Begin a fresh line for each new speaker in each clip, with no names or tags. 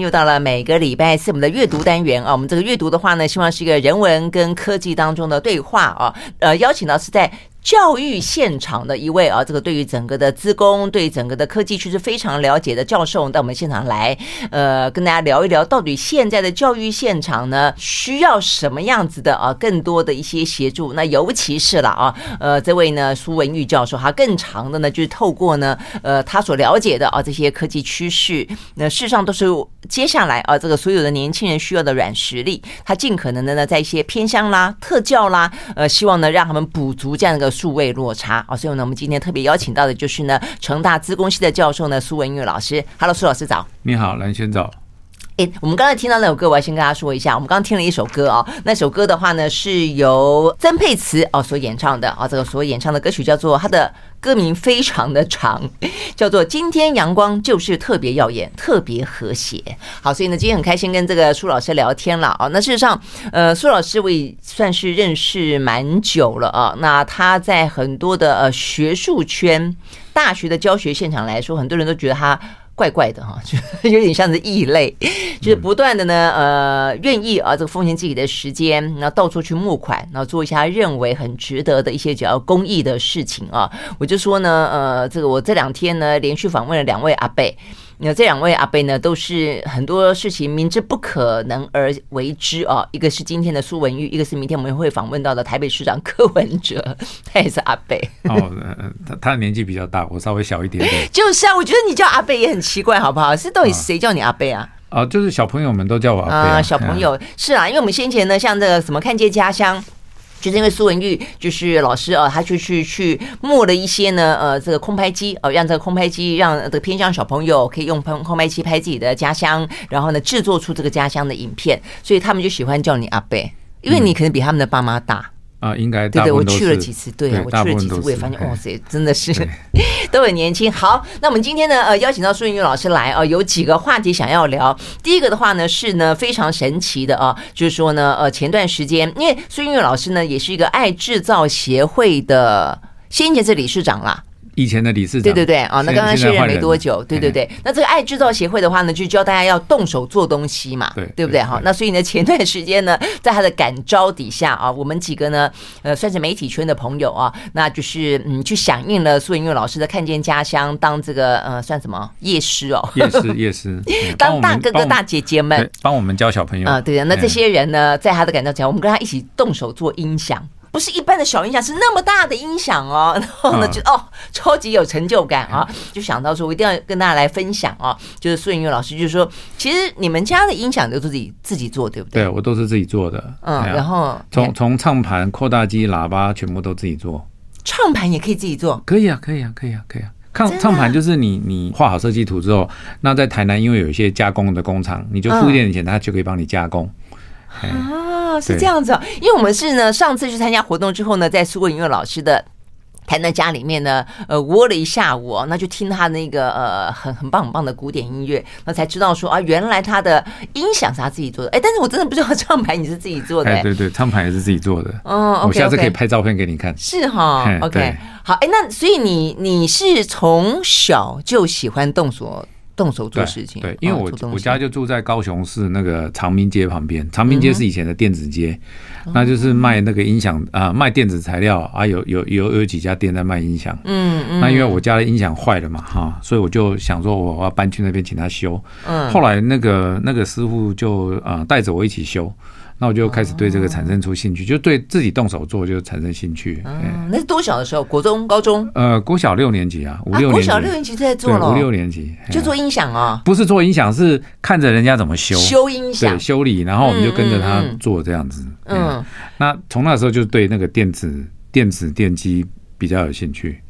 又到了每个礼拜四我们的阅读单元啊，我们这个阅读的话呢，希望是一个人文跟科技当中的对话啊，呃，邀请到是在。教育现场的一位啊，这个对于整个的资工、对整个的科技趋势非常了解的教授到我们现场来，呃，跟大家聊一聊，到底现在的教育现场呢，需要什么样子的啊，更多的一些协助。那尤其是了啊，呃，这位呢苏文玉教授，他更长的呢，就是透过呢，呃，他所了解的啊这些科技趋势，那事实上都是接下来啊这个所有的年轻人需要的软实力，他尽可能的呢，在一些偏乡啦、特教啦，呃，希望呢让他们补足这样的一个。数位落差啊，所以呢，我们今天特别邀请到的就是呢，成大资工系的教授呢，苏文玉老师。Hello，苏老师早。
你好，蓝轩早。
我们刚才听到那首歌，我要先跟大家说一下，我们刚刚听了一首歌啊，那首歌的话呢，是由曾沛慈哦所演唱的啊，这个所演唱的歌曲叫做他的。歌名非常的长，叫做“今天阳光就是特别耀眼，特别和谐”。好，所以呢，今天很开心跟这个苏老师聊天了啊。那事实上，呃，苏老师我也算是认识蛮久了啊。那他在很多的呃学术圈、大学的教学现场来说，很多人都觉得他。怪怪的哈，就有点像是异类，就是不断的呢，呃，愿意啊，这个奉献自己的时间，然后到处去募款，然后做一些他认为很值得的一些只要公益的事情啊。我就说呢，呃，这个我这两天呢，连续访问了两位阿伯。那这两位阿伯呢，都是很多事情明知不可能而为之啊。一个是今天的苏文玉，一个是明天我们会访问到的台北市长柯文哲，他也是阿贝。
哦，他他的年纪比较大，我稍微小一点点。
就是啊，我觉得你叫阿贝也很奇怪，好不好？是到底谁叫你阿贝啊？
啊，就是小朋友们都叫我阿伯啊，
啊。小朋友是啊，因为我们先前呢，像这个什么看见家乡。就是因为苏文玉就是老师啊，他就去去磨了一些呢，呃，这个空拍机哦，让这个空拍机让这个偏向小朋友可以用空空拍机拍自己的家乡，然后呢制作出这个家乡的影片，所以他们就喜欢叫你阿贝，因为你可能比他们的爸妈大。
啊，应该
对对，我去了几次，对，我去了几次，我也发现，哇塞，真的是 都很年轻。好，那我们今天呢，呃，邀请到苏云玉老师来啊，有几个话题想要聊。第一个的话呢，是呢非常神奇的啊，就是说呢，呃，前段时间，因为苏云玉老师呢，也是一个爱制造协会的先前是理事长啦。
以前的理事长，
对对对啊，那刚刚卸任没多久，对对对。那这个爱制造协会的话呢，就教大家要动手做东西嘛，对对不对？哈，那所以呢，前段时间呢，在他的感召底下啊，我们几个呢，呃，算是媒体圈的朋友啊，那就是嗯，去响应了苏文玉老师的看见家乡，当这个呃，算什么夜师哦，
夜师 夜师，
当大哥哥大姐姐们，
帮我们教小朋友
啊，对的。那这些人呢，在他的感召底下，我们跟他一起动手做音响。不是一般的小音响，是那么大的音响哦。然后呢，就哦，超级有成就感啊！就想到说，我一定要跟大家来分享啊。就是苏文玉老师，就是说，其实你们家的音响都是自己自己做，对不对？
对，我都是自己做的。
嗯，然后
从从唱盘、扩大机、喇叭，全部都自己做。
唱盘也可以自己做？
可以啊，可以啊，可以啊，可以啊。唱唱盘就是你你画好设计图之后，那在台南因为有一些加工的工厂，你就付一点点钱，他就可以帮你加工。
啊，是这样子哦，因为我们是呢，上次去参加活动之后呢，在苏文玉老师的台南家里面呢，呃，窝了一下午，那就听他那个呃很很棒很棒的古典音乐，那才知道说啊，原来他的音响是他自己做的。哎，但是我真的不知道唱盘你是自己做的。哎，
对对，唱盘也是自己做的。
哦，
我下次可以拍照片给你看。
是哈，OK，好，哎，那所以你你是从小就喜欢动手？动手做事情，
对，对，因为我、哦、我家就住在高雄市那个长明街旁边，长明街是以前的电子街，嗯、那就是卖那个音响啊，卖电子材料啊，有有有有几家店在卖音响，嗯嗯，那因为我家的音响坏了嘛，哈，所以我就想说我要搬去那边请他修，嗯，后来那个那个师傅就啊带着我一起修。那我就开始对这个产生出兴趣，就对自己动手做就产生兴趣。
嗯，那是多小的时候？国中、高中？
呃，国小六年级啊，五六年级。国
小六年级就在做了，
五六年级
就做音响啊？
不是做音响，是看着人家怎么修
修音响，
对，修理，然后我们就跟着他做这样子。嗯，那从那时候就对那个电子、电子电机比较有兴趣。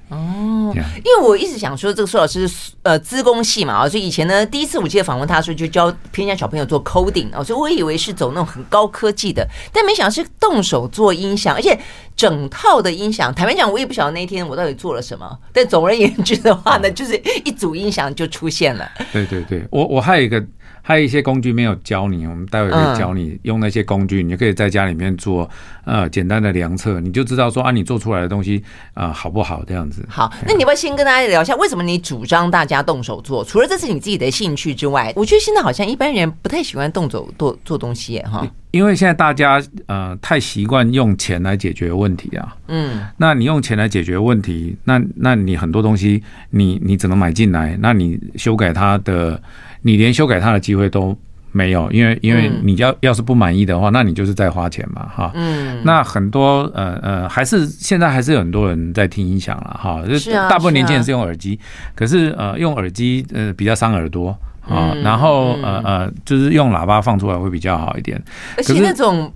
哦，因为我一直想说，这个苏老师是呃资工系嘛，啊，所以以前呢，第一次我记得访问他的时候，就教偏向小朋友做 coding 啊，所以我以为是走那种很高科技的，但没想到是动手做音响，而且整套的音响。坦白讲，我也不晓得那天我到底做了什么，但总而言之的话呢，就是一组音响就出现了。
对对对，我我还有一个还有一些工具没有教你，我们待会可以教你用那些工具，你就可以在家里面做呃简单的量测，你就知道说啊，你做出来的东西啊、呃、好不好这样子。
好，那你要先跟大家聊一下，为什么你主张大家动手做？除了这是你自己的兴趣之外，我觉得现在好像一般人不太喜欢动手做做东西耶哈。
因为现在大家呃太习惯用钱来解决问题啊，嗯，那你用钱来解决问题，那那你很多东西你你只能买进来，那你修改它的，你连修改它的机会都没有，因为因为你要要是不满意的话，那你就是在花钱嘛，哈，嗯，那很多呃呃还是现在还是有很多人在听音响了哈，就是大部分年轻人是用耳机，可是呃用耳机呃比较伤耳朵。啊，然后呃呃，就是用喇叭放出来会比较好一点，
而且那种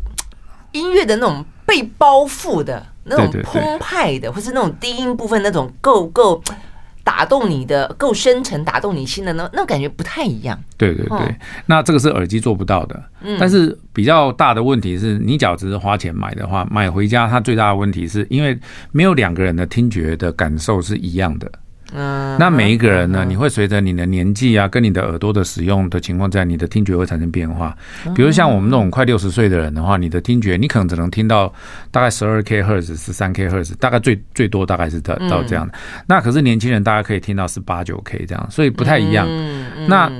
音乐的那种被包覆的那种澎湃的，或是那种低音部分那种够够打动你的、够深沉打动你心的那那感觉不太一样。
对对对，那这个是耳机做不到的。嗯但是比较大的问题是你只要只是花钱买的话，买回家它最大的问题是因为没有两个人的听觉的感受是一样的。嗯，那每一个人呢，你会随着你的年纪啊，跟你的耳朵的使用的情况，在你的听觉会产生变化。比如像我们那种快六十岁的人的话，你的听觉你可能只能听到大概十二 K 赫兹、十三 K 赫兹，大概最最多大概是到到这样的。那可是年轻人大家可以听到是八九 K 这样，所以不太一样。那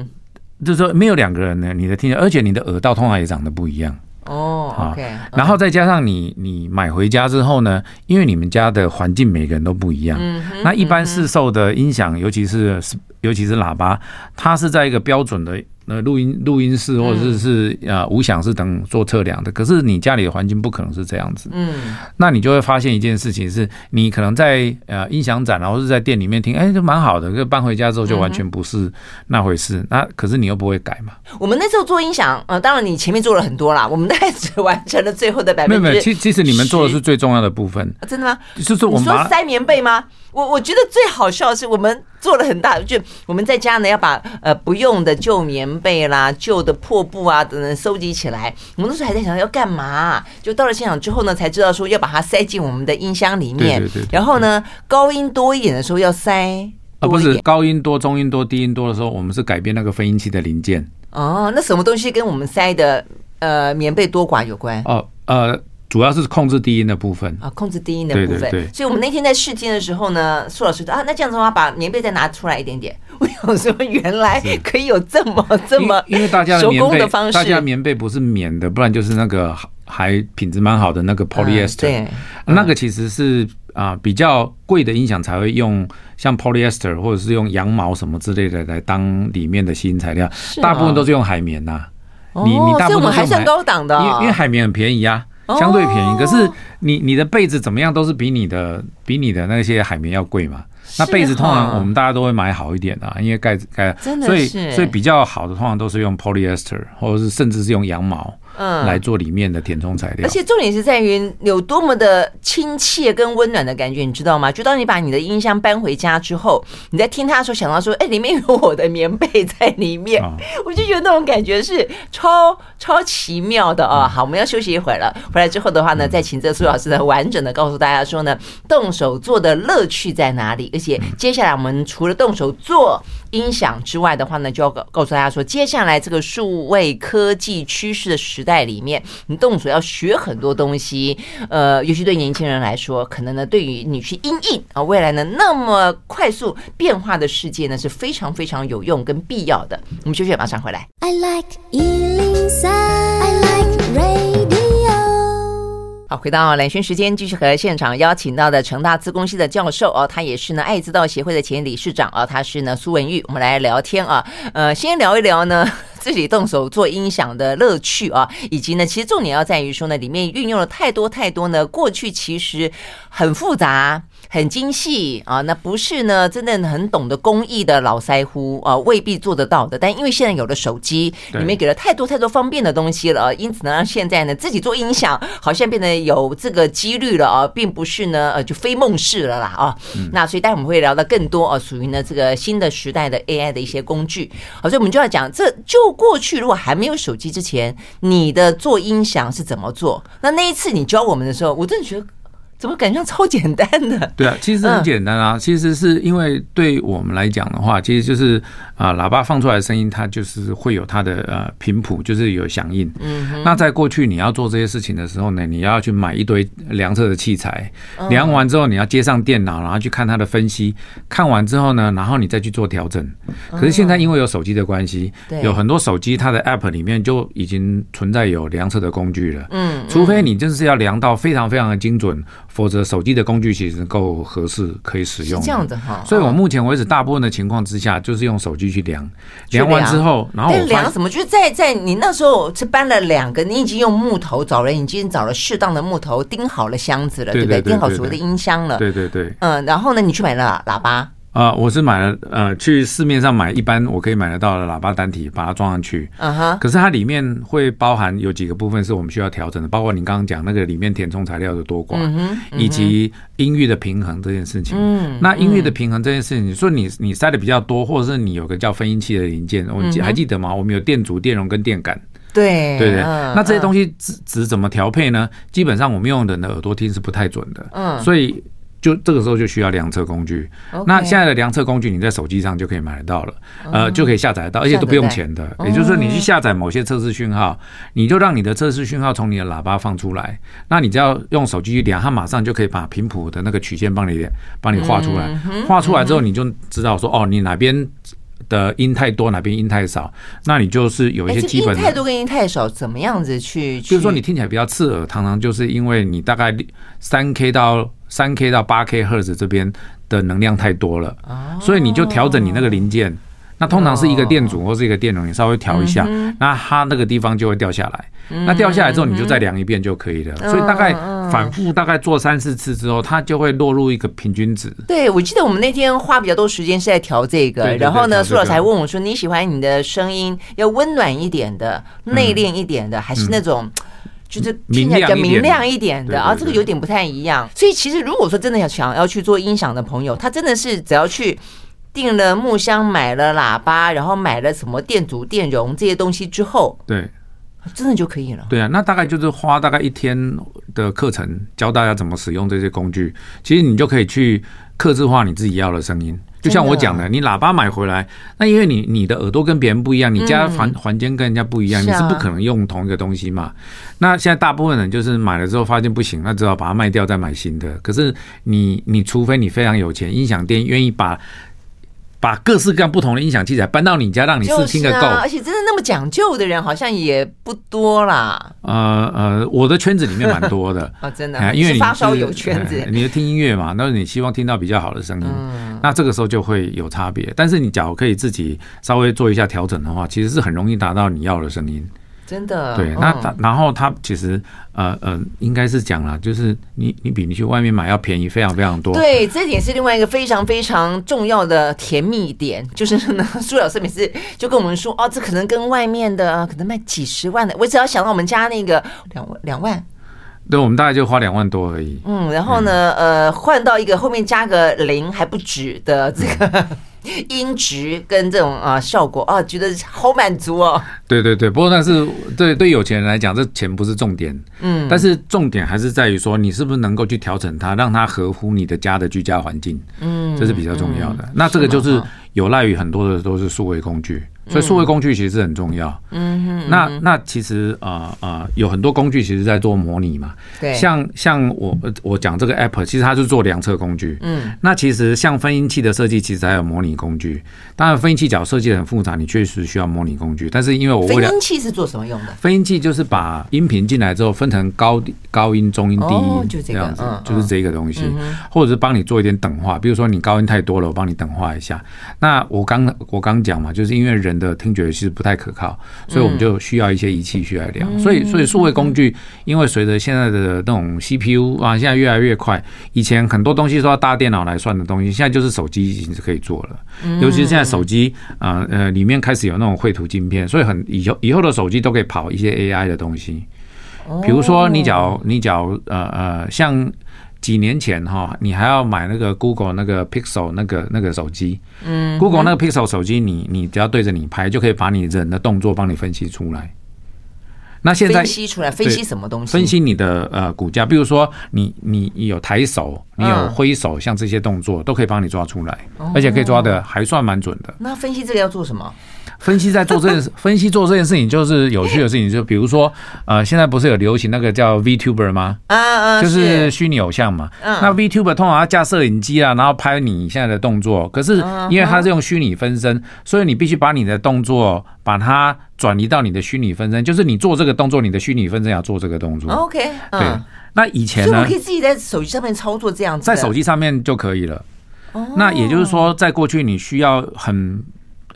就是说没有两个人呢，你的听觉，而且你的耳道通常也长得不一样。
哦，好，
然后再加上你，你买回家之后呢，因为你们家的环境每个人都不一样，那一般市售的音响，尤其是尤其是喇叭，它是在一个标准的。那录音录音室或者是是啊无响室等做测量的，可是你家里的环境不可能是这样子，嗯，那你就会发现一件事情是，你可能在呃音响展然后是在店里面听，哎，就蛮好的，可搬回家之后就完全不是那回事，那可是你又不会改嘛。
我们那时候做音响，呃，当然你前面做了很多啦，我们大概只完成了最后的百分之。
没有没有，其其实你们做的是最重要的部分。
真的吗？
就是我们
说塞棉被吗？我我觉得最好笑的是，我们做了很大，就我们在家呢要把呃不用的旧棉被啦、旧的破布啊等等收集起来。我们那时候还在想要干嘛，就到了现场之后呢，才知道说要把它塞进我们的音箱里面。对对对。然后呢，高音多一点的时候要塞
啊，不是高音多、中音多、低音多的时候，我们是改变那个分音器的零件。
哦，那什么东西跟我们塞的呃棉被多寡有关？哦，呃。
主要是控制低音的部分
啊，控制低音的部分。对对对。所以我们那天在试听的时候呢，苏老师说啊，那这样子的话，把棉被再拿出来一点点。我想说，原来可以有这么这么
因为大家的棉被，大家棉被不是棉的，不然就是那个还品质蛮好的那个 polyester。对，那个其实是啊比较贵的音响才会用像 polyester 或者是用羊毛什么之类的来当里面的吸音材料，大部分都是用海绵呐。
你你大部分还算高档的，
因为因为海绵很便宜啊。相对便宜，可是你你的被子怎么样都是比你的比你的那些海绵要贵嘛。那被子通常我们大家都会买好一点的，因为盖子盖，所以所以比较好的通常都是用 polyester 或者是甚至是用羊毛。嗯，来做里面的填充材料，而
且重点是在于有多么的亲切跟温暖的感觉，你知道吗？就当你把你的音箱搬回家之后，你在听它的时候，想到说，哎，里面有我的棉被在里面，我就觉得那种感觉是超超奇妙的啊！好，我们要休息一会儿了，回来之后的话呢，再请这苏老师呢完整的告诉大家说呢，动手做的乐趣在哪里？而且接下来我们除了动手做音响之外的话呢，就要告告诉大家说，接下来这个数位科技趋势的时代里面，你动手要学很多东西，呃，尤其对年轻人来说，可能呢，对于你去因应啊未来呢那么快速变化的世界呢，是非常非常有用跟必要的。我们休息，马上回来。I like 好，回到蓝轩时间，继续和现场邀请到的成大资工系的教授哦，他也是呢爱知道协会的前理事长哦，他是呢苏文玉，我们来聊天啊，呃，先聊一聊呢自己动手做音响的乐趣啊，以及呢，其实重点要在于说呢，里面运用了太多太多呢，过去其实很复杂。很精细啊，那不是呢，真的很懂得工艺的老腮乎啊，未必做得到的。但因为现在有了手机，里面给了太多太多方便的东西了，因此呢，让现在呢自己做音响好像变得有这个几率了啊，并不是呢呃就非梦式了啦啊。那所以待会我们会聊到更多啊，属于呢这个新的时代的 AI 的一些工具。好，所以我们就要讲，这就过去如果还没有手机之前，你的做音响是怎么做？那那一次你教我们的时候，我真的觉得。怎么感觉超简单的？
对啊，其实很简单啊。其实是因为对我们来讲的话，其实就是啊，喇叭放出来的声音，它就是会有它的呃频谱，就是有响应。嗯。那在过去你要做这些事情的时候呢，你要去买一堆量测的器材，量完之后你要接上电脑，然后去看它的分析，看完之后呢，然后你再去做调整。可是现在因为有手机的关系，有很多手机它的 App 里面就已经存在有量测的工具了。嗯。除非你就是要量到非常非常的精准。否则，手机的工具其实够合适，可以使用。
这样子哈，
所以我目前为止，大部分的情况之下，就是用手机去量，量完之后，然后
量什么？就是在在你那时候是搬了两个，你已经用木头找人，已经找了适当的木头钉好了箱子了，对不对？钉好所谓的音箱了，
对对对。
嗯，然后呢，你去买了喇叭。
啊、呃，我是买了呃，去市面上买一般我可以买得到的喇叭单体，把它装上去。嗯哼。可是它里面会包含有几个部分是我们需要调整的，包括你刚刚讲那个里面填充材料的多寡，以及音域的平衡这件事情。嗯。那音域的平衡这件事情，你说你你塞的比较多，或者是你有个叫分音器的零件，我还记得吗？我们有电阻、电容跟电感。
对
对对。那这些东西值值怎么调配呢？基本上我们用人的耳朵听是不太准的。嗯。所以。就这个时候就需要量测工具。那现在的量测工具，你在手机上就可以买得到了，呃，就可以下载到，而且都不用钱的。也就是说，你去下载某些测试讯号，你就让你的测试讯号从你的喇叭放出来，那你只要用手机去量，它马上就可以把频谱的那个曲线帮你帮你画出来。画出来之后，你就知道说，哦，你哪边的音太多，哪边音太少，那你就是有一些基本
太多跟音太少，怎么样子去？
就是说你听起来比较刺耳，常常就是因为你大概三 K 到。三 K 到八 K 赫兹这边的能量太多了，所以你就调整你那个零件。那通常是一个电阻或是一个电容，你稍微调一下，那它那个地方就会掉下来。那掉下来之后，你就再量一遍就可以了。所以大概反复大概做三四次之后，它就会落入一个平均值。
对，我记得我们那天花比较多时间是在调这个，然后呢，苏老师还问我说：“你喜欢你的声音要温暖一点的、内敛一点的，还是那种？”就是听起来比较明亮一点的啊，这个有点不太一样。所以其实如果说真的要想要去做音响的朋友，他真的是只要去订了木箱、买了喇叭，然后买了什么电阻、电容这些东西之后，
对，
真的就可以了。
对啊，那大概就是花大概一天的课程，教大家怎么使用这些工具。其实你就可以去克制化你自己要的声音。就像我讲的，你喇叭买回来，那因为你你的耳朵跟别人不一样，你家环环境跟人家不一样，你是不可能用同一个东西嘛。那现在大部分人就是买了之后发现不行，那只好把它卖掉再买新的。可是你你除非你非常有钱，音响店愿意把。把各式各样不同的音响器材搬到你家，让你试听个够。
而且真的那么讲究的人，好像也不多啦。
呃呃，我的圈子里面蛮多的
啊，真的，因为你发烧友圈子，
你听音乐嘛，那你希望听到比较好的声音，那这个时候就会有差别。但是你假如可以自己稍微做一下调整的话，其实是很容易达到你要的声音。
真的，
对，那然后他其实呃呃，应该是讲了，就是你你比你去外面买要便宜非常非常多。
对，这点是另外一个非常非常重要的甜蜜点，就是呢，苏老师每次就跟我们说，哦，这可能跟外面的可能卖几十万的，我只要想到我们家那个两万两万，
对，我们大概就花两万多而已。
嗯，然后呢，呃，换到一个后面加个零还不止的这个。音质跟这种啊效果啊，觉得好满足哦。
对对对，不过但是对对有钱人来讲，这钱不是重点。嗯，但是重点还是在于说，你是不是能够去调整它，让它合乎你的家的居家环境。嗯，这是比较重要的。那这个就是有赖于很多的都是数位工具。所以数位工具其实是很重要。嗯哼。那那其实啊啊有很多工具其实在做模拟嘛。对。像像我我讲这个 app，其实它是做量测工具。嗯。那其实像分音器的设计，其实还有模拟工具。当然分音器角设计的很复杂，你确实需要模拟工具。但是因为我为了
分音器是做什么用的？
分音器就是把音频进来之后分成高高音、中音、低音，就这样子，就是这个东西。或者是帮你做一点等化，比如说你高音太多了，我帮你等化一下。那我刚我刚讲嘛，就是因为人。的听觉其实不太可靠，所以我们就需要一些仪器去来量。所以，所以数位工具，因为随着现在的那种 CPU 啊，现在越来越快。以前很多东西都要搭电脑来算的东西，现在就是手机已经是可以做了。尤其是现在手机啊，呃，里面开始有那种绘图晶片，所以很以后以后的手机都可以跑一些 AI 的东西。比如说，你假如你假如呃呃，像。几年前哈，你还要买那个 Google 那个 Pixel 那个那个手机，嗯，Google 那个 Pixel 手机，你你只要对着你拍，就可以把你人的动作帮你分析出来。那现在
分析出来，分析什么东西？
分析你的呃股价，比如说你你你有抬手，你有挥手，像这些动作都可以帮你抓出来，而且可以抓的还算蛮准的。
那分析这个要做什么？
分析在做这件事，分析做这件事情就是有趣的事情，就比如说，呃，现在不是有流行那个叫 VTuber 吗？
啊啊，
就是虚拟偶像嘛。嗯。那 VTuber 通常要架摄影机啊，然后拍你现在的动作。可是因为它是用虚拟分身，所以你必须把你的动作把它转移到你的虚拟分身，就是你做这个动作，你的虚拟分身要做这个动作。
OK。
对。那以前呢？
我可以自己在手机上面操作这样子。
在手机上面就可以了。那也就是说，在过去你需要很。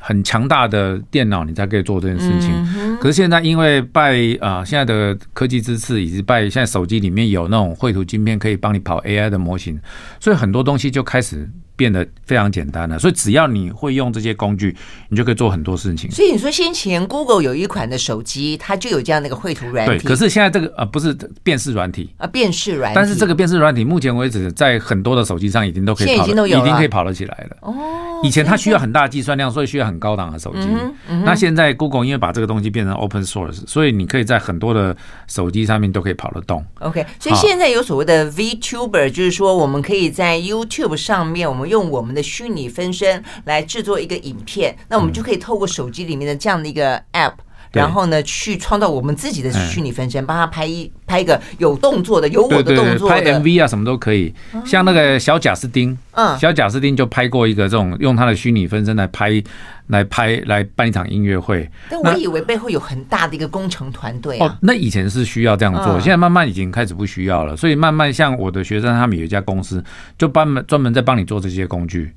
很强大的电脑，你才可以做这件事情。可是现在，因为拜啊，现在的科技支持，以及拜现在手机里面有那种绘图晶片，可以帮你跑 AI 的模型，所以很多东西就开始。变得非常简单了，所以只要你会用这些工具，你就可以做很多事情。
所以你说先前 Google 有一款的手机，它就有这样的一个绘图软体。
对，可是现在这个呃不是辨识软体
啊，辨识软体。
但是这个辨识软体目前为止在很多的手机上已经都可以跑，已经都有，已经可以跑得起来了。哦，以前它需要很大的计算量，所以需要很高档的手机。嗯嗯。那现在 Google 因为把这个东西变成 Open Source，所以你可以在很多的手机上面都可以跑得动。
OK，所以现在有所谓的 VTuber，就是说我们可以在 YouTube 上面，我们用我们的虚虚拟分身来制作一个影片，那我们就可以透过手机里面的这样的一个 App，然后呢去创造我们自己的虚拟分身，帮他拍一拍一个有动作的、有我的动作的，
拍 MV 啊什么都可以。像那个小贾斯汀，嗯，小贾斯汀就拍过一个这种用他的虚拟分身来拍、来拍、来办一场音乐会。
但我以为背后有很大的一个工程团队
哦。那以前是需要这样做，现在慢慢已经开始不需要了。所以慢慢像我的学生，他们有一家公司，就专门专门在帮你做这些工具。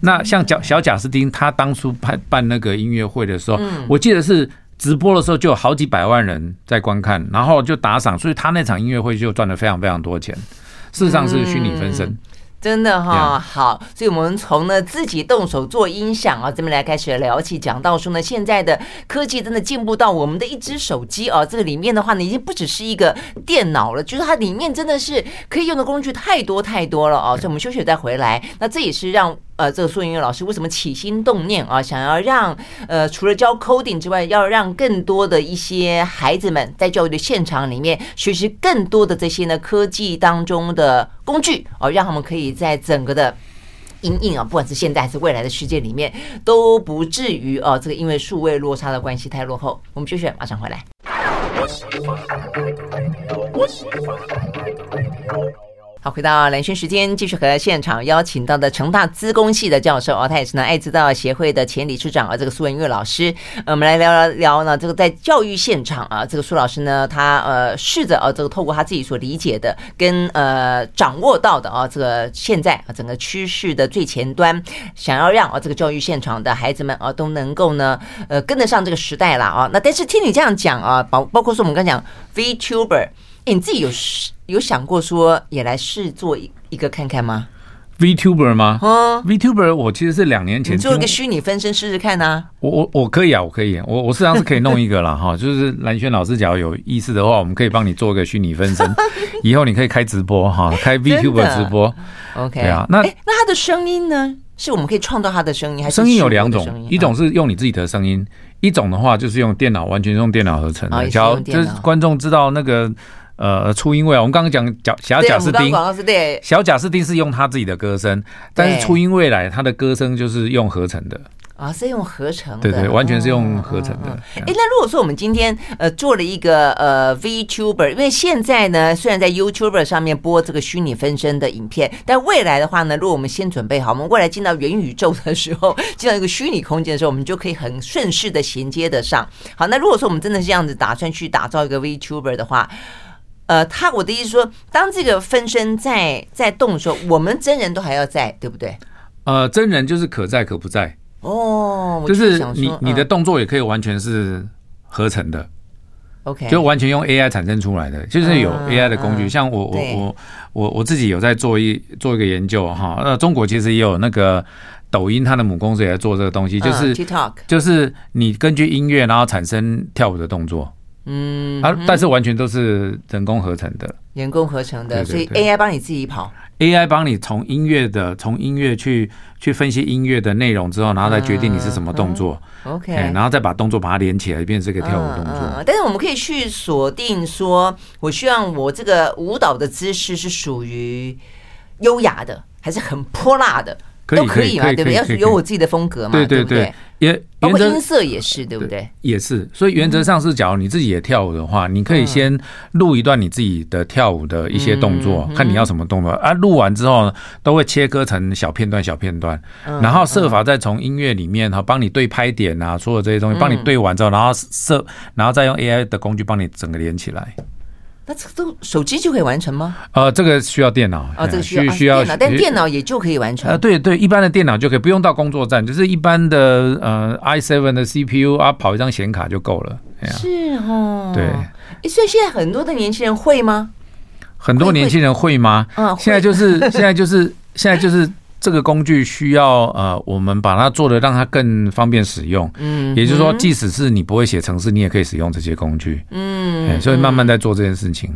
那像小小贾斯汀，他当初办办那个音乐会的时候，我记得是直播的时候就有好几百万人在观看，然后就打赏，所以他那场音乐会就赚了非常非常多钱。事实上是虚拟分身。
真的哈、哦、好，所以我们从呢自己动手做音响啊，这边来开始聊起，讲到说呢，现在的科技真的进步到我们的一只手机啊，这个里面的话呢，已经不只是一个电脑了，就是它里面真的是可以用的工具太多太多了啊。所以我们休息再回来，那这也是让。呃，这个苏音乐老师为什么起心动念啊，想要让呃除了教 coding 之外，要让更多的一些孩子们在教育的现场里面学习更多的这些呢科技当中的工具哦，让他们可以在整个的阴影啊，不管是现在还是未来的世界里面，都不至于哦，这个因为数位落差的关系太落后。我们休息，马上回来。好，回到蓝轩时间，继续和现场邀请到的成大资工系的教授，哦，他也是呢爱知道协会的前理事长啊，这个苏文跃老师，呃，我们来聊聊聊呢，这个在教育现场啊，这个苏老师呢，他呃试着啊，这个透过他自己所理解的跟呃掌握到的啊，这个现在啊整个趋势的最前端，想要让啊这个教育现场的孩子们啊都能够呢呃跟得上这个时代了啊，那但是听你这样讲啊，包包括说我们刚讲 VTuber。欸、你自己有有想过说也来试做一一个看看吗
？VTuber 吗？嗯，VTuber 我其实是两年前
做一个虚拟分身试试看呢、啊。
我我我可以啊，我可以，我我实际上是可以弄一个了 哈。就是蓝轩老师，假如有意思的话，我们可以帮你做一个虚拟分身，以后你可以开直播哈，开 VTuber 直播。OK，对啊，那、欸、
那他的声音呢？是我们可以创造他的声音，还是声
音有两种？一种是用你自己的声音，一种的话就是用电脑，完全用电脑合成的。假如就是观众知道那个。呃，初音未来，我们刚刚讲贾小贾斯汀，小贾斯汀是用他自己的歌声，但是初音未来他的歌声就是用合成的。
啊，是用合成的，
对对，完全是用合成的。
哎，那如果说我们今天呃做了一个呃 VTuber，因为现在呢虽然在 YouTuber 上面播这个虚拟分身的影片，但未来的话呢，如果我们先准备好，我们未来进到元宇宙的时候，进到一个虚拟空间的时候，我们就可以很顺势的衔接得上。好，那如果说我们真的是这样子打算去打造一个 VTuber 的话，呃，他我的意思说，当这个分身在在动的时候，我们真人都还要在，对不对？
呃，真人就是可在可不在。
哦，
就是你你的动作也可以完全是合成的
，OK，
就完全用 AI 产生出来的，就是有 AI 的工具。像我我我我我自己有在做一做一个研究哈，那，中国其实也有那个抖音，它的母公司也在做这个东西，就是 TikTok，就是你根据音乐然后产生跳舞的动作。嗯啊，但是完全都是人工合成的，
人工合成的，所以 AI 帮你自己跑
，AI 帮你从音乐的从音乐去去分析音乐的内容之后，然后再决定你是什么动作、
嗯嗯、，OK，
然后再把动作把它连起来，变成这个跳舞动作。
嗯嗯、但是我们可以去锁定说，我希望我这个舞蹈的姿势是属于优雅的，还是很泼辣的？都可以嘛，对不对？要有我自己的风格嘛，对对对，也包括音色也是，对不对？
也是，所以原则上是，假如你自己也跳舞的话，你可以先录一段你自己的跳舞的一些动作，看你要什么动作。啊。录完之后呢，都会切割成小片段、小片段，然后设法再从音乐里面哈，帮你对拍点啊，所有这些东西帮你对完之后，然后设，然后再用 AI 的工具帮你整个连起来。
那这个都手机就可以完成吗？
呃，这个需要电脑
啊，这个需要需要电脑，但电脑也就可以完成。
呃，对对，一般的电脑就可以，不用到工作站，就是一般的呃 i7 的 CPU 啊，跑一张显卡就够了。
是哦，
对。
所以现在很多的年轻人会吗？
很多年轻人会吗？嗯，现在就是现在就是现在就是。这个工具需要呃，我们把它做的让它更方便使用。嗯，也就是说，即使是你不会写程式，你也可以使用这些工具。嗯，所以慢慢在做这件事情。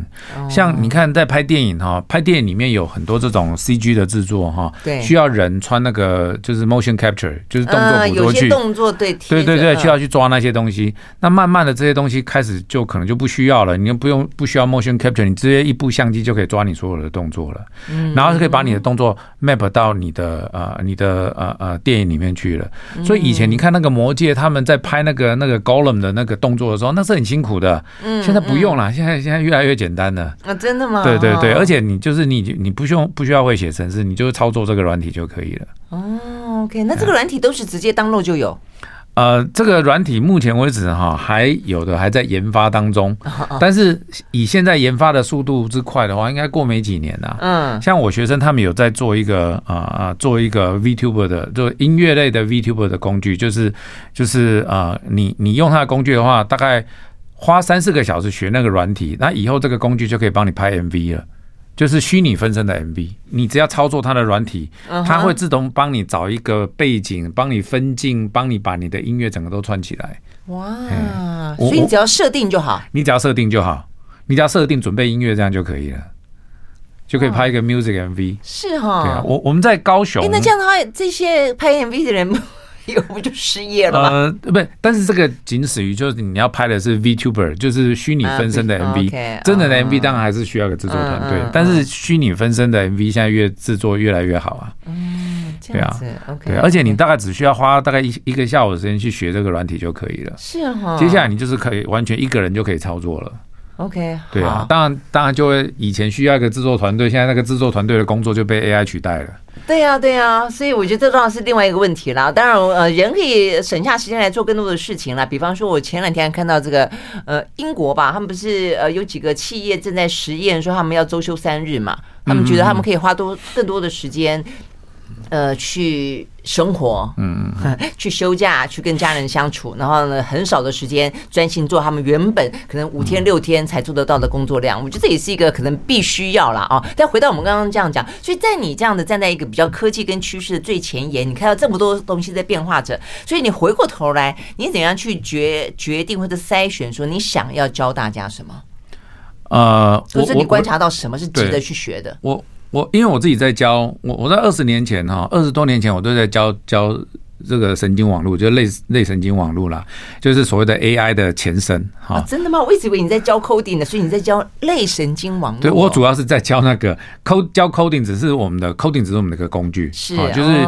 像你看，在拍电影哈，拍电影里面有很多这种 CG 的制作哈，对，需要人穿那个就是 motion capture，就是动作捕捉器，
动作对，
对对对，需要去抓那些东西。那慢慢的这些东西开始就可能就不需要了，你就不用不需要 motion capture，你直接一部相机就可以抓你所有的动作了。嗯，然后就可以把你的动作 map 到你的。的呃，你的呃呃电影里面去了，所以以前你看那个魔界，他们在拍那个那个 Gollum 的那个动作的时候，那是很辛苦的。嗯，现在不用了，现在现在越来越简单了。
啊，真的吗？
对对对，而且你就是你你不用不需要会写程式，你就是操作这个软体就可以了。
哦，OK，那这个软体都是直接 download 就有。
呃，这个软体目前为止哈，还有的还在研发当中。但是以现在研发的速度之快的话，应该过没几年啊。嗯，像我学生他们有在做一个啊啊，做一个 VTuber 的，做音乐类的 VTuber 的工具，就是就是啊，你你用它的工具的话，大概花三四个小时学那个软体，那以后这个工具就可以帮你拍 MV 了。就是虚拟分身的 MV，你只要操作它的软体，它会自动帮你找一个背景，帮你分镜，帮你把你的音乐整个都串起来。哇！
所以你只要设定就好，
你只要设定就好，你只要设定准备音乐这样就可以了，就可以拍一个 music MV。
是哈，
对啊，我我们在高雄。
那这样的话，这些拍 MV 的人。又不就失业了吗？呃，
不，但是这个仅止于就是你要拍的是 VTuber，就是虚拟分身的 MV，真的的 MV 当然还是需要个制作团队，但是虚拟分身的 MV 现在越制作越来越好啊。嗯，对啊，对，而且你大概只需要花大概一一个下午的时间去学这个软体就可以了。
是哈，
接下来你就是可以完全一个人就可以操作了。
OK，
对啊，当然当然就会以前需要一个制作团队，现在那个制作团队的工作就被 AI 取代了。
对呀，对呀，所以我觉得这当然是另外一个问题啦。当然，呃，人可以省下时间来做更多的事情啦。比方说，我前两天看到这个，呃，英国吧，他们不是呃有几个企业正在实验，说他们要周休三日嘛，他们觉得他们可以花多更多的时间。呃，去生活，嗯，去休假，去跟家人相处，然后呢，很少的时间专心做他们原本可能五天六天才做得到的工作量。我觉得这也是一个可能必须要了啊。但回到我们刚刚这样讲，所以在你这样的站在一个比较科技跟趋势的最前沿，你看到这么多东西在变化着，所以你回过头来，你怎样去决决定或者筛选，说你想要教大家什么？呃，就是你观察到什么是值得去学的？
我。我因为我自己在教我我在二十年前哈，二十多年前我都在教教。这个神经网络就类类神经网络啦，就是所谓的 AI 的前身哈、
啊。真的吗？我一直以为你在教 coding 的，所以你在教类神经网络。
对，我主要是在教那个 code，教 coding 只是我们的 coding 只是我们的一个工具，
是
就是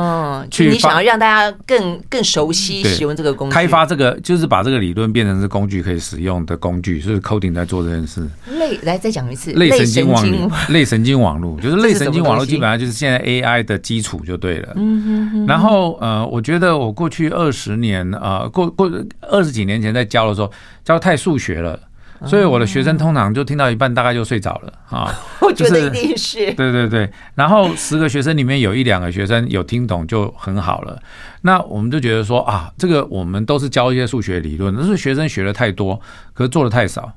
去
你想要让大家更更熟悉使用这个工具，
开发这个就是把这个理论变成是工具可以使用的工具，所以 coding 在做这件事。
类来再讲一次，
类神经网络，类神经网络就是类神经网络，基本上就是现在 AI 的基础就对了。嗯哼哼。然后呃，我觉得。我过去二十年啊，过过二十几年前在教的时候，教太数学了，所以我的学生通常就听到一半，大概就睡着了啊。
我觉得一定是
对对对。然后十个学生里面有一两个学生有听懂就很好了。那我们就觉得说啊，这个我们都是教一些数学理论，但是学生学的太多，可是做的太少。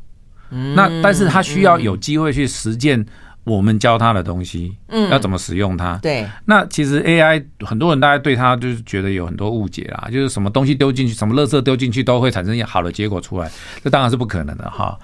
那但是他需要有机会去实践。我们教他的东西，嗯，要怎么使用它？
对。
那其实 AI 很多人大家对它就是觉得有很多误解啦，就是什么东西丢进去，什么垃圾丢进去都会产生好的结果出来，这当然是不可能的哈。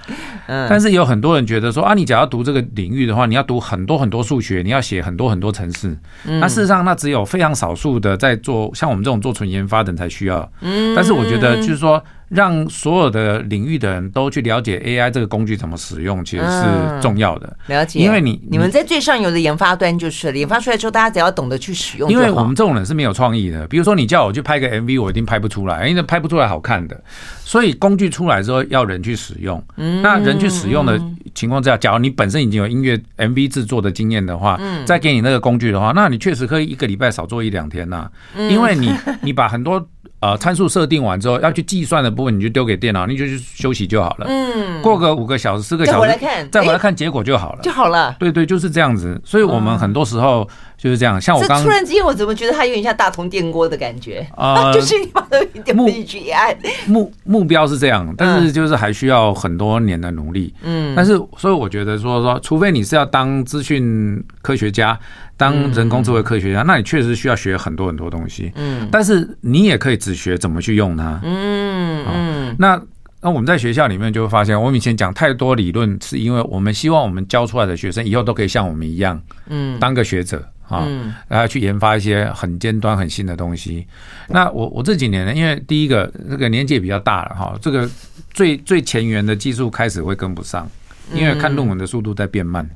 嗯。但是有很多人觉得说啊，你只要读这个领域的话，你要读很多很多数学，你要写很多很多程式。嗯。那事实上，那只有非常少数的在做，像我们这种做纯研发的人才需要。嗯。但是我觉得就是说。让所有的领域的人都去了解 AI 这个工具怎么使用，其实是重要的。
嗯、了解，
因为你
你们在最上游的研发端就是研发出来之后，大家只要懂得去使用。
因为我们这种人是没有创意的，比如说你叫我去拍个 MV，我一定拍不出来，因为拍不出来好看的。所以工具出来之后要人去使用。嗯，那人去使用的情况之下，假如你本身已经有音乐 MV 制作的经验的话，嗯，再给你那个工具的话，那你确实可以一个礼拜少做一两天呐、啊，因为你你把很多。呃，参数设定完之后，要去计算的部分，你就丢给电脑，你就去休息就好了。嗯，过个五个小时、四个小时，再回来看，再回来看结果就好了，就好了。对对，就是这样子。所以我们很多时候就是这样。像我刚突然之间，我怎么觉得它有点像大同电锅的感觉啊？就是你把它点进去一按，目目标是这样，但是就是还需要很多年的努力。嗯，但是所以我觉得说说，除非你是要当资讯科学家。当人工智慧科学家，那你确实需要学很多很多东西。嗯，但是你也可以只学怎么去用它。嗯嗯。那那我们在学校里面就会发现，我们以前讲太多理论，是因为我们希望我们教出来的学生以后都可以像我们一样，嗯，当个学者啊，然后去研发一些很尖端、很新的东西。那我我这几年呢，因为第一个这个年纪也比较大了哈，这个最最前沿的技术开始会跟不上，因为看论文的速度在变慢。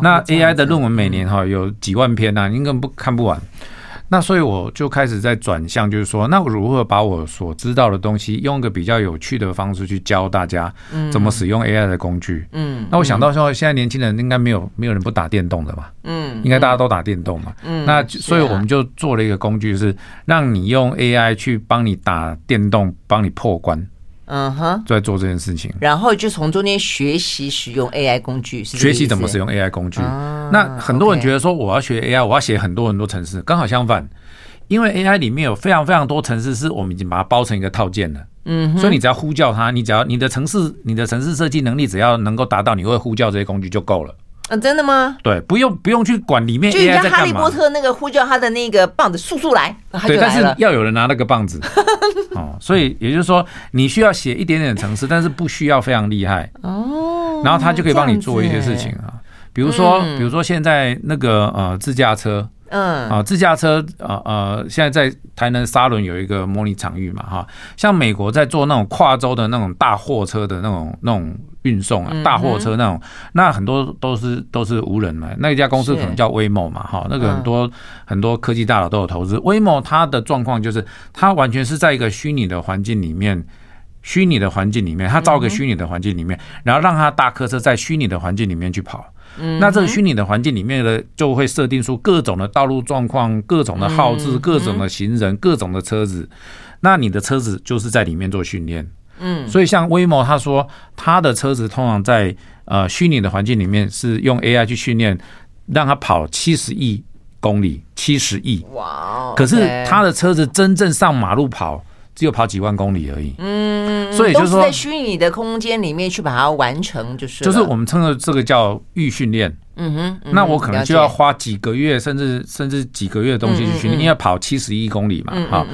那 AI 的论文每年哈有几万篇呐，你根本不看不完。那所以我就开始在转向，就是说，那我如何把我所知道的东西，用一个比较有趣的方式去教大家，怎么使用 AI 的工具。嗯，那我想到说，现在年轻人应该没有没有人不打电动的嘛？嗯，应该大家都打电动嘛。嗯，那所以我们就做了一个工具，是让你用 AI 去帮你打电动，帮你破关。嗯哼，在做这件事情，然后就从中间学习使用 AI 工具，学习怎么使用 AI 工具。那很多人觉得说，我要学 AI，我要写很多很多程式，刚好相反，因为 AI 里面有非常非常多程式，是我们已经把它包成一个套件了。嗯，所以你只要呼叫它，你只要你的城市，你的城市设计能力只要能够达到，你会呼叫这些工具就够了。嗯，真的吗？对，不用不用去管里面 AI 在干嘛。就像哈利波特那个呼叫他的那个棒子，速速来，对，但是要有人拿那个棒子。哦，所以也就是说，你需要写一点点程式，但是不需要非常厉害。哦，然后他就可以帮你做一些事情啊，比如说，比如说现在那个呃自驾车。嗯。啊，自驾车呃呃，现在在台南沙仑有一个模拟场域嘛哈，像美国在做那种跨州的那种大货车的那种那种运送啊，大货车那种，那很多都是都是无人嘛，那一家公司可能叫 Waymo 嘛哈，那个很多很多科技大佬都有投资。Waymo 它的状况就是，它完全是在一个虚拟的环境里面，虚拟的环境里面，他造个虚拟的环境里面，然后让他大客车在虚拟的环境里面去跑。那这个虚拟的环境里面呢，就会设定出各种的道路状况、各种的号志、各种的行人、各种的车子。那你的车子就是在里面做训练。嗯，所以像 Waymo 他说，他的车子通常在呃虚拟的环境里面是用 AI 去训练，让它跑七十亿公里，七十亿。哇！可是他的车子真正上马路跑，只有跑几万公里而已。嗯，所以就是说，在虚拟的空间里面去把它完成，就是就是我们称的这个叫预训练。嗯哼，那我可能就要花几个月，甚至甚至几个月的东西去训练，因为跑七十一公里嘛，哈。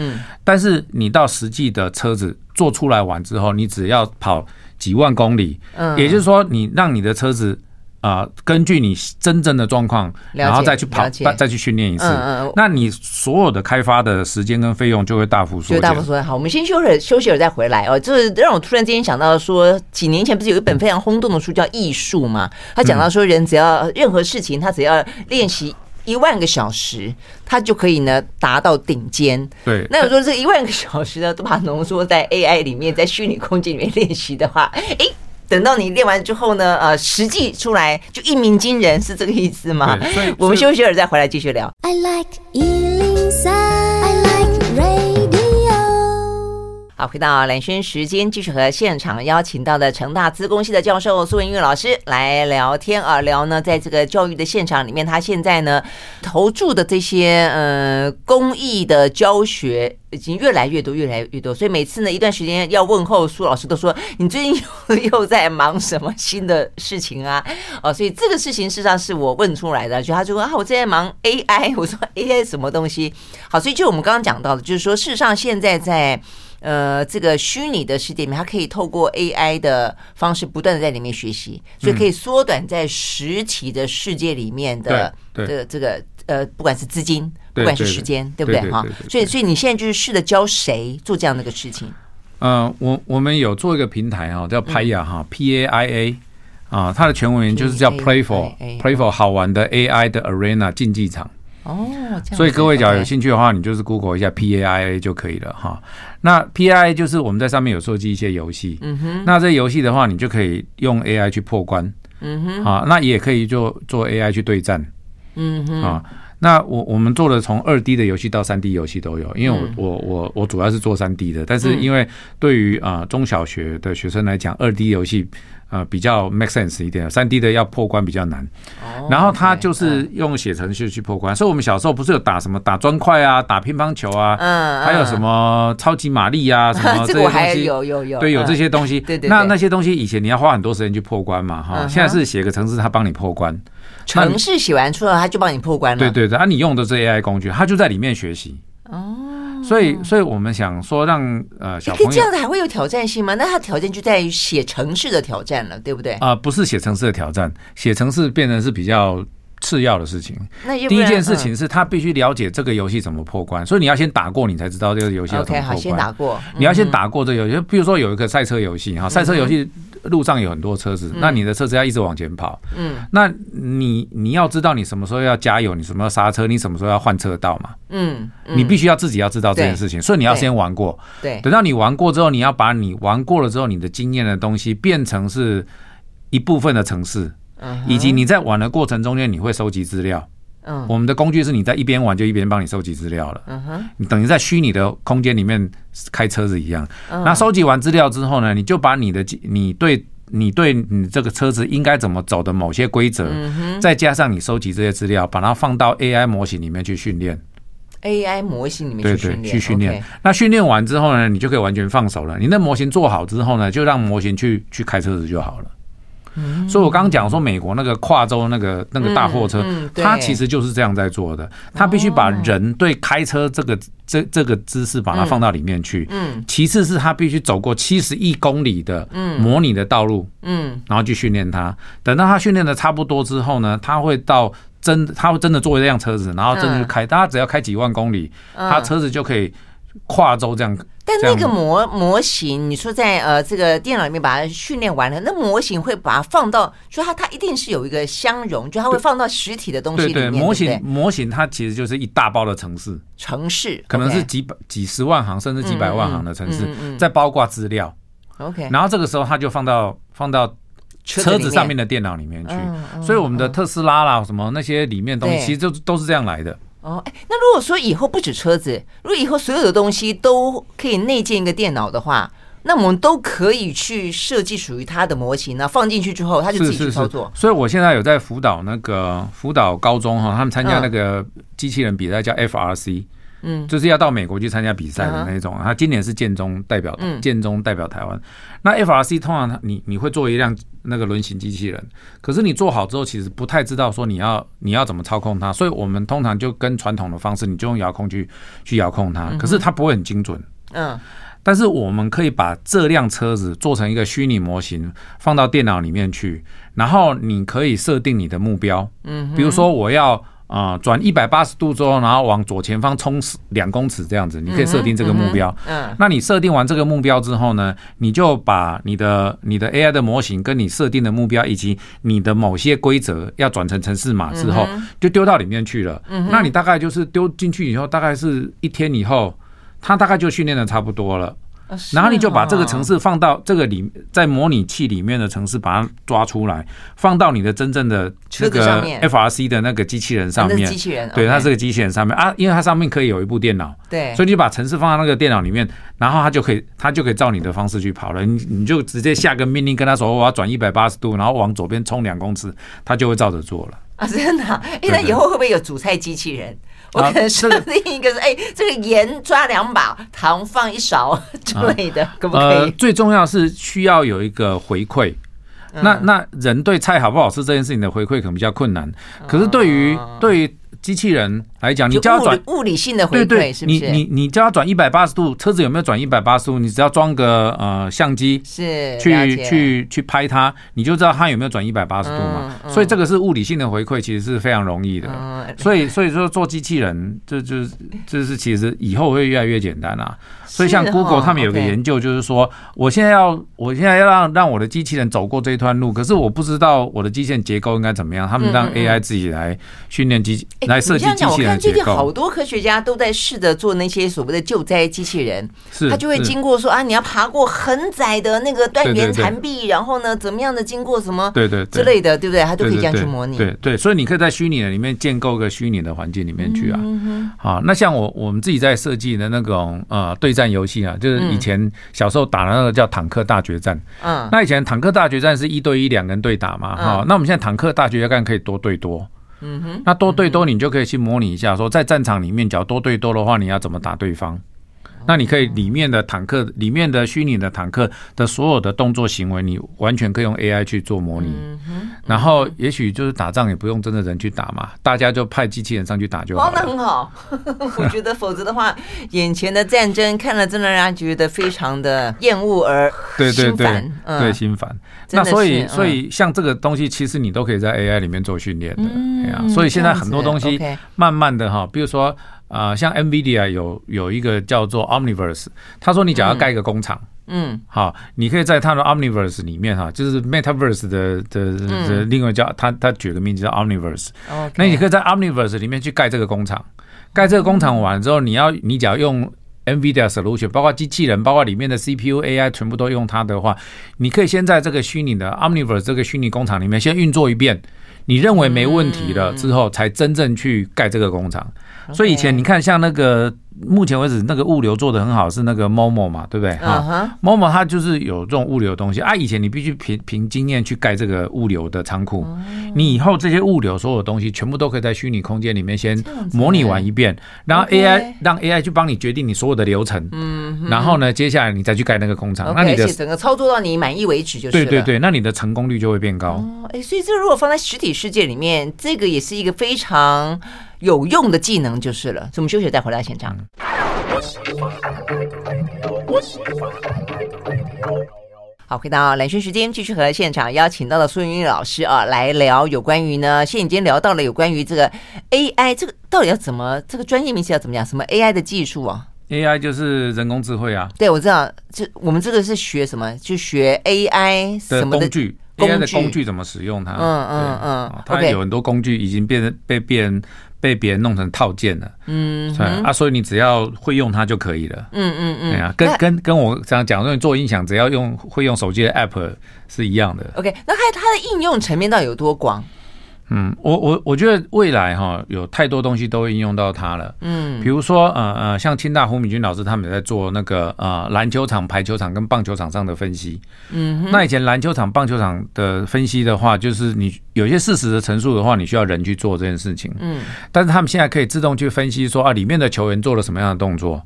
但是你到实际的车子做出来完之后，你只要跑几万公里，嗯，也就是说，你让你的车子。啊，根据你真正的状况，然后再去跑，再去训练一次。嗯嗯，那你所有的开发的时间跟费用就会大幅缩减。大幅缩减。好，我们先休息休息会儿再回来哦。就是让我突然之间想到说，几年前不是有一本非常轰动的书叫《艺术》嘛？他讲到说，人只要任何事情，他只要练习一万个小时，他就可以呢达到顶尖。对。那有说这一万个小时呢，都把它浓缩在 AI 里面，在虚拟空间里面练习的话，哎。等到你练完之后呢，呃，实际出来就一鸣惊人，是这个意思吗？我们休息会儿再回来继续聊。I like
好，回到蓝轩时间，继续和现场邀请到的成大资工系的教授苏文玉老师来聊天啊，聊呢，在这个教育的现场里面，他现在呢投注的这些呃公益的教学已经越来越多，越来越多。所以每次呢，一段时间要问候苏老师，都说你最近又又在忙什么新的事情啊？哦，所以这个事情事实上是我问出来的，就他就说啊，我正在忙 AI，我说 AI 什么东西？好，所以就我们刚刚讲到的，就是说事实上现在在。呃，这个虚拟的世界里面，它可以透过 AI 的方式不断的在里面学习，所以可以缩短在实体的世界里面的这个这个呃，不管是资金，不管是时间，对不对哈？所以，所以你现在就是试着教谁做这样的一个事情？
呃，我我们有做一个平台哈，叫 Paya 哈，P A I A 啊，它的全文就是叫 Playful，Playful 好玩的 AI 的 Arena 竞技场。
哦，
所以各位只要有兴趣的话，你就是 Google 一下 P A I A 就可以了哈。那 P A I 就是我们在上面有设计一些游戏，嗯哼。那这游戏的话，你就可以用 A I 去破关，嗯哼。啊，那也可以做做 A I 去对战，嗯哼。啊，那我我们做的从二 D 的游戏到三 D 游戏都有，因为我我我我主要是做三 D 的，但是因为对于啊中小学的学生来讲，二 D 游戏。呃，比较 make sense 一点，三 D 的要破关比较难。哦。然后他就是用写程序去破关，所以我们小时候不是有打什么打砖块啊，打乒乓球啊，嗯，还有什么超级玛丽啊，什么 这些东西，有有有，对，有这些东西。对对。那那些东西以前你要花很多时间去破关嘛，哈。现在是写个程式，他帮你破关。
程式写完出来，他就帮你破关了。
对对对，啊，你用的是 AI 工具，他就在里面学习。哦。所以，所以我们想说让，让呃小朋友，
这样子还会有挑战性吗？那他挑战就在于写城市的挑战了，对不对？
啊、呃，不是写城市的挑战，写城市变成是比较次要的事情。那第一件事情是他必须了解这个游戏怎么破关，所以你要先打过，你才知道这个游戏要怎么破关。Okay, 好，先打过，你要先打过这游戏。比如说有一个赛车游戏哈，赛车游戏。路上有很多车子，嗯、那你的车子要一直往前跑。嗯，那你你要知道你什么时候要加油，你什么时候刹车，你什么时候要换车道嘛？嗯，嗯，你必须要自己要知道这件事情，所以你要先玩过。对，等到你玩过之后，你要把你玩过了之后你的经验的东西变成是一部分的城市，嗯，以及你在玩的过程中间你会收集资料。嗯，我们的工具是你在一边玩就一边帮你收集资料了。嗯哼，你等于在虚拟的空间里面开车子一样。那收集完资料之后呢，你就把你的你对你对你这个车子应该怎么走的某些规则，再加上你收集这些资料，把它放到 AI 模型里面去训练。
AI 模型里面去训练，
去训练。那训练完之后呢，你就可以完全放手了。你那模型做好之后呢，就让模型去去开车子就好了。所以，我刚刚讲说，美国那个跨州那个那个大货车，它其实就是这样在做的。它必须把人对开车这个这这个姿势把它放到里面去。嗯。其次是它必须走过七十亿公里的模拟的道路。嗯。然后去训练它。等到它训练的差不多之后呢，它会到真，他会真的做一辆车子，然后真的去开。大家只要开几万公里，他车子就可以跨州这样。
但那个模模型，你说在呃这个电脑里面把它训练完了，那模型会把它放到，就它它一定是有一个相容，就它会放到实体的东西里面。对对，
模型模型它其实就是一大包的城市，
城市
可能是几百几十万行甚至几百万行的城市，再包括资料。OK，然后这个时候它就放到放到车子上面的电脑里面去，所以我们的特斯拉啦什么那些里面东西，其实就都是这样来的。
哦，哎，那如果说以后不止车子，如果以后所有的东西都可以内建一个电脑的话，那我们都可以去设计属于它的模型呢？放进去之后，它就自己去操作。
所以我现在有在辅导那个辅导高中哈，他们参加那个机器人比赛叫 FRC。嗯，就是要到美国去参加比赛的那种。他今年是建中代表，建中代表台湾。那 FRC 通常你你会做一辆那个轮型机器人，可是你做好之后，其实不太知道说你要你要怎么操控它。所以我们通常就跟传统的方式，你就用遥控去去遥控它，可是它不会很精准。嗯，但是我们可以把这辆车子做成一个虚拟模型，放到电脑里面去，然后你可以设定你的目标。嗯，比如说我要。啊，转一百八十度之后，然后往左前方冲两公尺这样子，你可以设定这个目标。嗯，嗯，那你设定完这个目标之后呢，你就把你的你的 AI 的模型跟你设定的目标以及你的某些规则要转成程式码之后，就丢到里面去了。嗯，那你大概就是丢进去以后，大概是一天以后，它大概就训练的差不多了。然后你就把这个城市放到这个里，在模拟器里面的城市把它抓出来，放到你的真正的那个 FRC 的那个机器人上面。
机器人，
对，它是个机器人上面啊，因为它上面可以有一部电脑，
对，
所以你把城市放到那个电脑里面，然后它就可以，它就可以照你的方式去跑了。你你就直接下个命令跟他说，我要转一百八十度，然后往左边冲两公尺，它就会照着做了。
啊，真的？哎，那以后会不会有煮菜机器人？我可能设定一个是，哎，这个盐抓两把，糖放一勺之类的，可不可以？
最重要是需要有一个回馈。那那人对菜好不好吃这件事情的回馈可能比较困难，可是对于对于。机器人来讲，你叫他转
物理性的回馈，是不是？
你你你叫他转一百八十度，车子有没有转一百八十度？你只要装个呃相机，
是
去去去拍它，你就知道它有没有转一百八十度嘛。所以这个是物理性的回馈，其实是非常容易的。所以所以说做机器人，这就是就是其实以后会越来越简单啊。所以像 Google 他们有个研究，就是说，我现在要我现在要让让我的机器人走过这一段路，可是我不知道我的机器人结构应该怎么样，他们让 AI 自己来训练机来设计机器人结构。我看最近
好多科学家都在试着做那些所谓的救灾机器人，
是
他就会经过说啊，你要爬过很窄的那个断垣残壁，然后呢，怎么样的经过什么对对之类的，对不对？他都可以这样去模拟。
对对，所以你可以在虚拟的里面建构个虚拟的环境里面去啊。好，那像我我们自己在设计的那种呃对战。游戏啊，就是以前小时候打的那个叫坦克大决战。嗯，那以前坦克大决战是一对一两个人对打嘛，哈。那我们现在坦克大决战可以多对多。嗯哼，那多对多，你就可以去模拟一下，说在战场里面，只要多对多的话，你要怎么打对方？那你可以里面的坦克，里面的虚拟的坦克的所有的动作行为，你完全可以用 AI 去做模拟。然后也许就是打仗也不用真的人去打嘛，大家就派机器人上去打就好了。
哦，那很好。我觉得否则的话，眼前的战争看了真的让人觉得非常的厌恶而。对对对，
对心烦。那所以所以像这个东西，其实你都可以在 AI 里面做训练的。对啊，所以现在很多东西慢慢的哈，比如说。啊、呃，像 NVIDIA 有有一个叫做 Omniverse，他说你只要盖一个工厂，嗯，好，你可以在他的 Omniverse 里面哈，就是 Metaverse 的的的另外叫他他举个名字叫 Omniverse，那你可以在 Omniverse 里面去盖这个工厂，盖这个工厂完之后，你要你只要用 NVIDIA Solution，包括机器人，包括里面的 CPU、AI 全部都用它的话，你可以先在这个虚拟的 Omniverse 这个虚拟工厂里面先运作一遍，你认为没问题了之后，才真正去盖这个工厂。所以以前你看，像那个目前为止那个物流做的很好，是那个 Momo 嘛，对不对？啊，Momo 它就是有这种物流的东西啊。以前你必须凭凭经验去盖这个物流的仓库，你以后这些物流所有东西全部都可以在虚拟空间里面先模拟完一遍，然后 AI 让 AI 去帮你决定你所有的流程，嗯，然后呢，接下来你再去盖那个工厂，那你的
整个操作到你满意为止就是。
对对对，那你的成功率就会变高。
哦，哎，所以这如果放在实体世界里面，这个也是一个非常。有用的技能就是了，所以我们休息再回来现场。好，回到蓝轩时间，继续和现场邀请到的苏云玉老师啊，来聊有关于呢，现在已经聊到了有关于这个 AI，这个到底要怎么，这个专业名词要怎么讲？什么 AI 的技术啊
？AI 就是人工智慧啊。
对，我知道，这我们这个是学什么？就学 AI 什么的
工具，AI 的工具怎么使用它？嗯嗯嗯，它有很多工具已经变成被变。被别人弄成套件了，嗯，啊，所以你只要会用它就可以了，嗯嗯嗯，对啊，跟跟跟我这样讲，说你做音响只要用会用手机的 app 是一样的。
OK，那它它的应用层面到底有多广？
嗯，我我我觉得未来哈有太多东西都会应用到它了。嗯，比如说呃呃，像清大胡敏君老师他们也在做那个呃篮球场、排球场跟棒球场上的分析。嗯，那以前篮球场、棒球场的分析的话，就是你有些事实的陈述的话，你需要人去做这件事情。嗯，但是他们现在可以自动去分析说啊，里面的球员做了什么样的动作。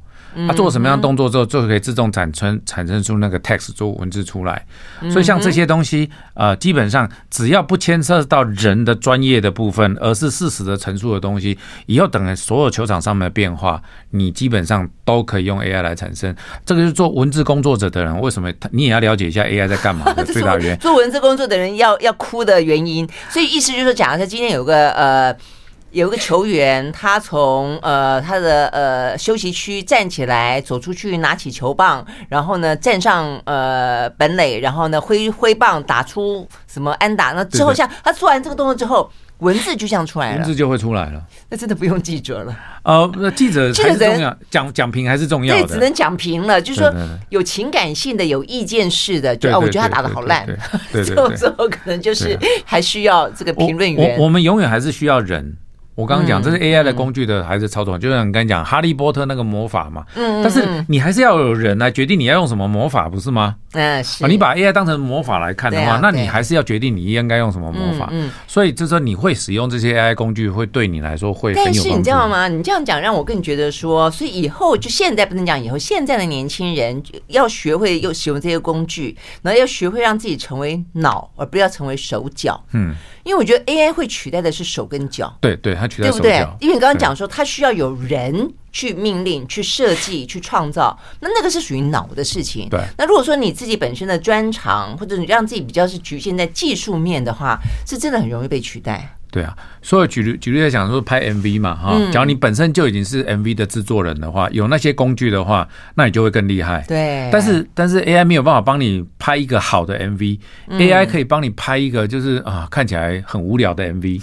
他做什么样的动作之后，就可以自动产生产生出那个 text 做文字出来。所以像这些东西，呃，基本上只要不牵涉到人的专业的部分，而是事实的陈述的东西，以后等所有球场上面的变化，你基本上都可以用 AI 来产生。这个是做文字工作者的人，为什么他你也要了解一下 AI 在干嘛的 最大原因？
做文字工作的人要要哭的原因。所以意思就是说，假如说今天有个呃。有一个球员，他从呃他的呃休息区站起来，走出去，拿起球棒，然后呢站上呃本垒，然后呢挥挥棒打出什么安打。那之后像他做完这个动作之后，文字就这样出来了，
文字就会出来了。
那真的不用记者了。
呃，那记者 还是重要，讲讲评还是重要的。
对，只能讲评了。就是说有情感性的、有意见式的，就啊，我觉得他打的好烂。这种时候可能就是还需要这个评论员。
我我们永远还是需要人。我刚刚讲，这是 AI 的工具的还是操作？就像你刚刚讲哈利波特那个魔法嘛，嗯，但是你还是要有人来决定你要用什么魔法，不是吗？嗯，是。你把 AI 当成魔法来看的话，那你还是要决定你应该用什么魔法。嗯，所以就是说你会使用这些 AI 工具，会对你来说会很有。
但是你知道吗？你这样讲让我更觉得说，所以以后就现在不能讲以后，现在的年轻人要学会又使用这些工具，然后要学会让自己成为脑，而不要成为手脚。嗯。因为我觉得 AI 会取代的是手跟脚，
对对，它取代手脚，
对不对？因为你刚刚讲说，它需要有人去命令、去设计、去创造，那那个是属于脑的事情。
对。
那如果说你自己本身的专长，或者你让自己比较是局限在技术面的话，是真的很容易被取代。
对啊，所以举例举例来讲，说拍 MV 嘛，哈，假如你本身就已经是 MV 的制作人的话，有那些工具的话，那你就会更厉害。
对，
但是但是 AI 没有办法帮你拍一个好的 MV，AI 可以帮你拍一个就是啊看起来很无聊的 MV。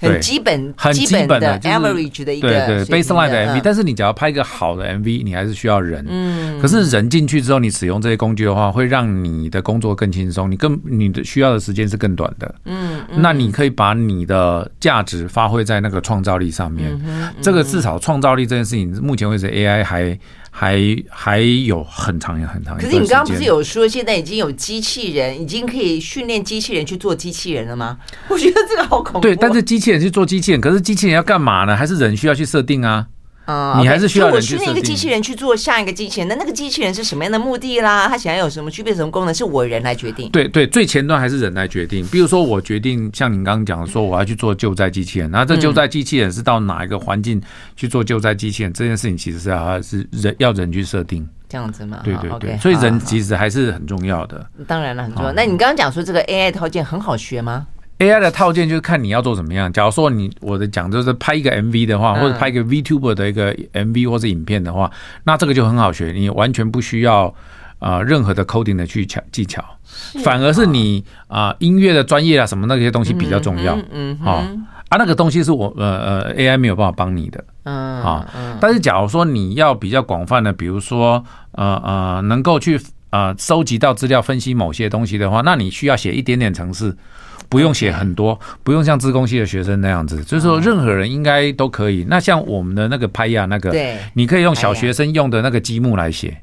很基本、很基本的 average 的一个
对对 baseline 的 MV，但是你只要拍一个好的 MV，你还是需要人。嗯，可是人进去之后，你使用这些工具的话，会让你的工作更轻松，你更你的需要的时间是更短的。嗯，那你可以把你的价值发挥在那个创造力上面。这个至少创造力这件事情，目前为止 AI 还。还还有很长很长。可
是你刚刚不是有说，现在已经有机器人，已经可以训练机器人去做机器人了吗？我觉得这个好恐怖。
对，但是机器人去做机器人，可是机器人要干嘛呢？还是人需要去设定啊？啊，你还是需要。
我训练一个机器人去做下一个机器人，那那个机器人是什么样的目的啦？它想要有什么具备什么功能，是我人来决定。
对对，最前端还是人来决定。比如说，我决定像您刚刚讲的，说我要去做救灾机器人，那这救灾机器人是到哪一个环境去做救灾机器人？这件事情其实是要是人要人去设定，
这样子嘛？
对对对，所以人其实还是很重要的。
当然了，很重要。那你刚刚讲说这个 AI 套件很好学吗
？AI 的套件就是看你要做怎么样。假如说你我的讲就是拍一个 MV 的话，或者拍一个 VTuber 的一个 MV 或者影片的话，那这个就很好学，你完全不需要啊、呃、任何的 coding 的去巧技巧，反而是你啊、呃、音乐的专业啊什么那些东西比较重要。嗯啊啊那个东西是我呃呃 AI 没有办法帮你的。嗯啊，但是假如说你要比较广泛的，比如说呃呃能够去呃收集到资料、分析某些东西的话，那你需要写一点点程式。不用写很多，不用像自贡系的学生那样子，就是说任何人应该都可以。那像我们的那个拍呀，那个，对，你可以用小学生用的那个积木来写。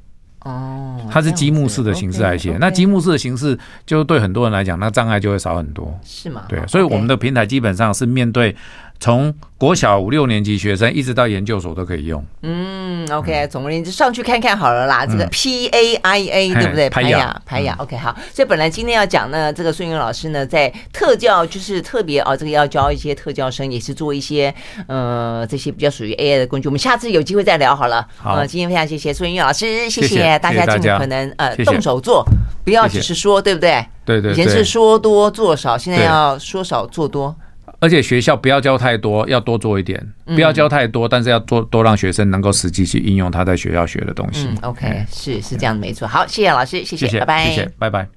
哦，它是积木式的形式来写，那积木式的形式就对很多人来讲，那障碍就会少很多。
是吗？
对，所以我们的平台基本上是面对。从国小五六年级学生一直到研究所都可以用。
嗯，OK，总而言之，上去看看好了啦。这个 P A I A 对不对？排雅排雅。OK，好。所以本来今天要讲呢，这个孙云老师呢，在特教就是特别哦，这个要教一些特教生，也是做一些呃这些比较属于 AI 的工具。我们下次有机会再聊好了。好，今天非常谢谢孙云老师，谢谢大家尽可能呃动手做，不要只是说，对不对？
对对。
以前是说多做少，现在要说少做多。
而且学校不要教太多，要多做一点。不要教太多，但是要多多让学生能够实际去应用他在学校学的东西。
嗯，OK，是是这样的，没错。好，谢谢老师，谢谢，拜拜，
谢谢，拜拜。